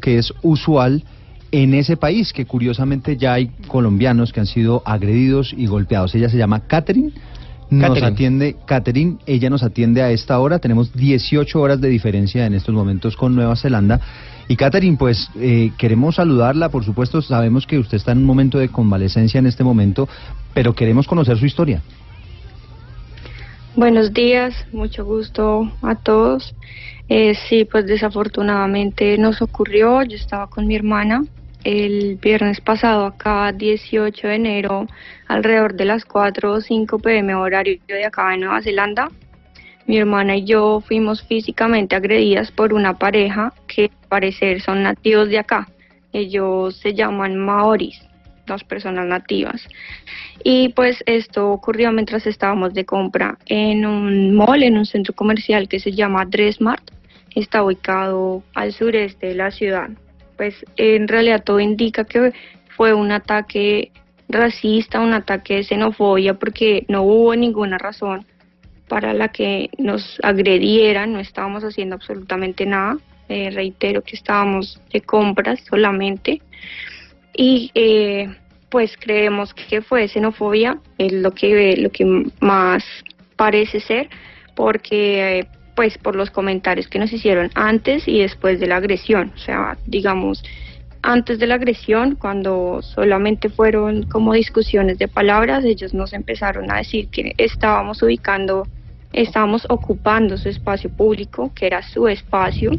Que es usual en ese país, que curiosamente ya hay colombianos que han sido agredidos y golpeados. Ella se llama Catherine. Nos Catherine. atiende, Catherine, ella nos atiende a esta hora. Tenemos 18 horas de diferencia en estos momentos con Nueva Zelanda. Y Catherine, pues eh, queremos saludarla, por supuesto, sabemos que usted está en un momento de convalecencia en este momento, pero queremos conocer su historia. Buenos días, mucho gusto a todos. Eh, sí, pues desafortunadamente nos ocurrió, yo estaba con mi hermana el viernes pasado, acá 18 de enero, alrededor de las 4 o 5 pm horario de acá en Nueva Zelanda. Mi hermana y yo fuimos físicamente agredidas por una pareja que al parecer son nativos de acá. Ellos se llaman maoris, las personas nativas. Y pues esto ocurrió mientras estábamos de compra en un mall, en un centro comercial que se llama Dressmart. Está ubicado al sureste de la ciudad. Pues en realidad todo indica que fue un ataque racista, un ataque de xenofobia, porque no hubo ninguna razón para la que nos agredieran, no estábamos haciendo absolutamente nada. Eh, reitero que estábamos de compras solamente. Y eh, pues creemos que fue xenofobia, es lo que, lo que más parece ser, porque eh, pues por los comentarios que nos hicieron antes y después de la agresión, o sea, digamos, antes de la agresión, cuando solamente fueron como discusiones de palabras, ellos nos empezaron a decir que estábamos ubicando, estábamos ocupando su espacio público, que era su espacio,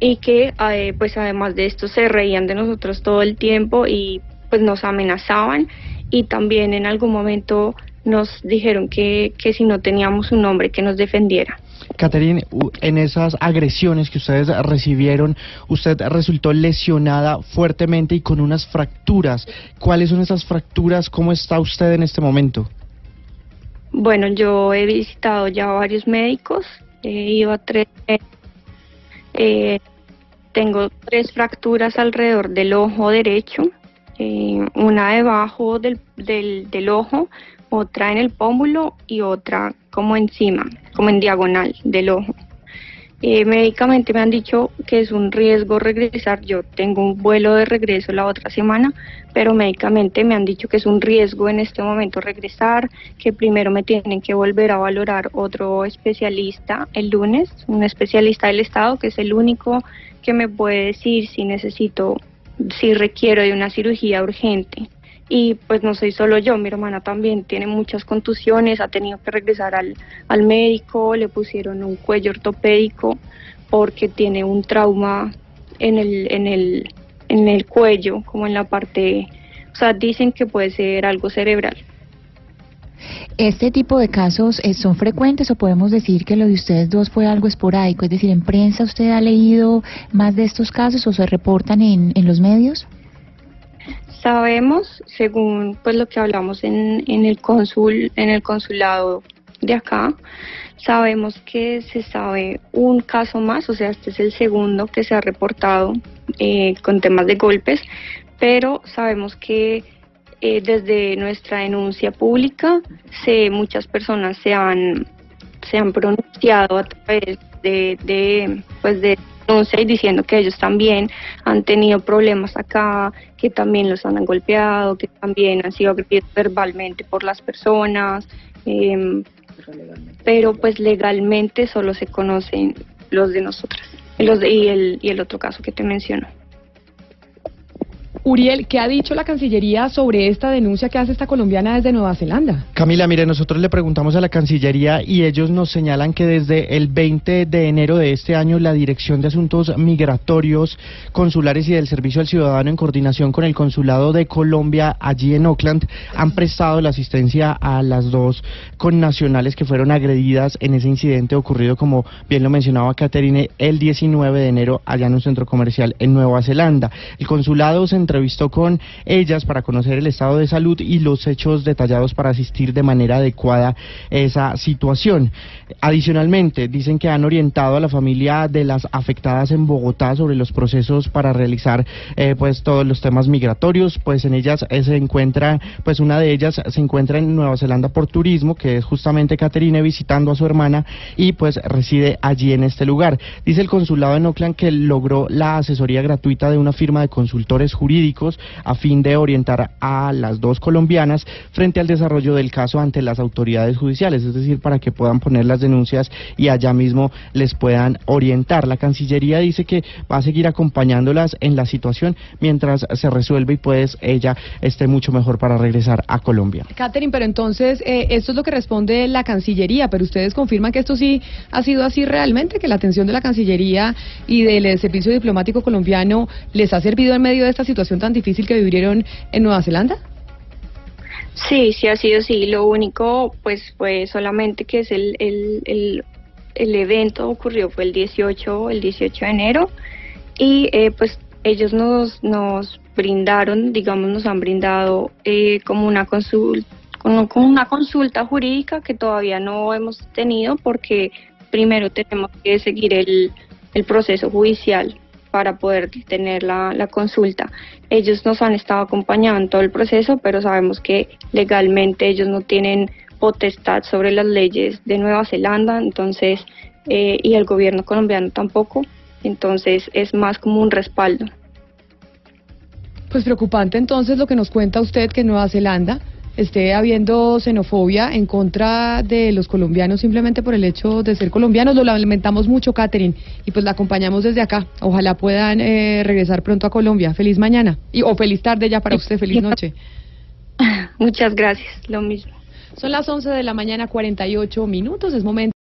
y que eh, pues además de esto se reían de nosotros todo el tiempo y pues nos amenazaban y también en algún momento nos dijeron que, que si no teníamos un hombre que nos defendiera. Catherine, en esas agresiones que ustedes recibieron, usted resultó lesionada fuertemente y con unas fracturas. ¿Cuáles son esas fracturas? ¿Cómo está usted en este momento? Bueno, yo he visitado ya varios médicos, he ido a tres. Eh, tengo tres fracturas alrededor del ojo derecho, eh, una debajo del, del, del ojo, otra en el pómulo y otra como encima, como en diagonal del ojo. Eh, médicamente me han dicho que es un riesgo regresar. Yo tengo un vuelo de regreso la otra semana, pero médicamente me han dicho que es un riesgo en este momento regresar, que primero me tienen que volver a valorar otro especialista el lunes, un especialista del Estado, que es el único que me puede decir si necesito, si requiero de una cirugía urgente. Y pues no soy solo yo, mi hermana también tiene muchas contusiones, ha tenido que regresar al, al médico, le pusieron un cuello ortopédico porque tiene un trauma en el, en el, en el cuello, como en la parte, o sea, dicen que puede ser algo cerebral. ¿Este tipo de casos eh, son frecuentes o podemos decir que lo de ustedes dos fue algo esporádico? Es decir, ¿en prensa usted ha leído más de estos casos o se reportan en, en los medios? Sabemos, según pues lo que hablamos en, en el cónsul, en el consulado de acá, sabemos que se sabe un caso más, o sea, este es el segundo que se ha reportado eh, con temas de golpes, pero sabemos que eh, desde nuestra denuncia pública, se, muchas personas se han, se han pronunciado a través de, de, pues de denuncia y diciendo que ellos también han tenido problemas acá, que también los han golpeado, que también han sido agredidos verbalmente por las personas, eh, pero pues legalmente solo se conocen los de nosotras los y, el, y el otro caso que te menciono. Uriel, ¿qué ha dicho la Cancillería sobre esta denuncia que hace esta colombiana desde Nueva Zelanda? Camila, mire, nosotros le preguntamos a la Cancillería y ellos nos señalan que desde el 20 de enero de este año la Dirección de Asuntos Migratorios, Consulares y del Servicio al Ciudadano en coordinación con el Consulado de Colombia allí en Oakland han prestado la asistencia a las dos connacionales que fueron agredidas en ese incidente ocurrido, como bien lo mencionaba Caterine, el 19 de enero allá en un centro comercial en Nueva Zelanda. El consulado se entrevistó con ellas para conocer el estado de salud y los hechos detallados para asistir de manera adecuada esa situación. Adicionalmente, dicen que han orientado a la familia de las afectadas en Bogotá sobre los procesos para realizar eh, pues todos los temas migratorios, pues en ellas eh, se encuentra, pues una de ellas se encuentra en Nueva Zelanda por turismo, que es justamente Caterine visitando a su hermana y pues reside allí en este lugar. Dice el consulado en Oakland que logró la asesoría gratuita de una firma de consultores jurídicos a fin de orientar a las dos colombianas frente al desarrollo del caso ante las autoridades judiciales, es decir, para que puedan poner las denuncias y allá mismo les puedan orientar. La Cancillería dice que va a seguir acompañándolas en la situación mientras se resuelve y pues ella esté mucho mejor para regresar a Colombia. Catherine, pero entonces eh, esto es lo que responde la Cancillería, pero ustedes confirman que esto sí ha sido así realmente, que la atención de la Cancillería y del eh, Servicio Diplomático Colombiano les ha servido en medio de esta situación tan difícil que vivieron en Nueva Zelanda? Sí, sí ha sido así. Lo único, pues, fue solamente que es el, el, el, el evento ocurrió fue el 18, el 18 de enero y eh, pues ellos nos, nos brindaron, digamos, nos han brindado eh, como una consulta, como una consulta jurídica que todavía no hemos tenido porque primero tenemos que seguir el, el proceso judicial para poder tener la, consulta. Ellos nos han estado acompañando en todo el proceso, pero sabemos que legalmente ellos no tienen potestad sobre las leyes de Nueva Zelanda, entonces, eh, y el gobierno colombiano tampoco, entonces es más como un respaldo. Pues preocupante entonces lo que nos cuenta usted que Nueva Zelanda esté habiendo xenofobia en contra de los colombianos simplemente por el hecho de ser colombianos. Lo lamentamos mucho, Catherine, y pues la acompañamos desde acá. Ojalá puedan eh, regresar pronto a Colombia. Feliz mañana y o feliz tarde ya para usted, feliz noche. Muchas gracias, lo mismo. Son las 11 de la mañana, 48 minutos, es momento.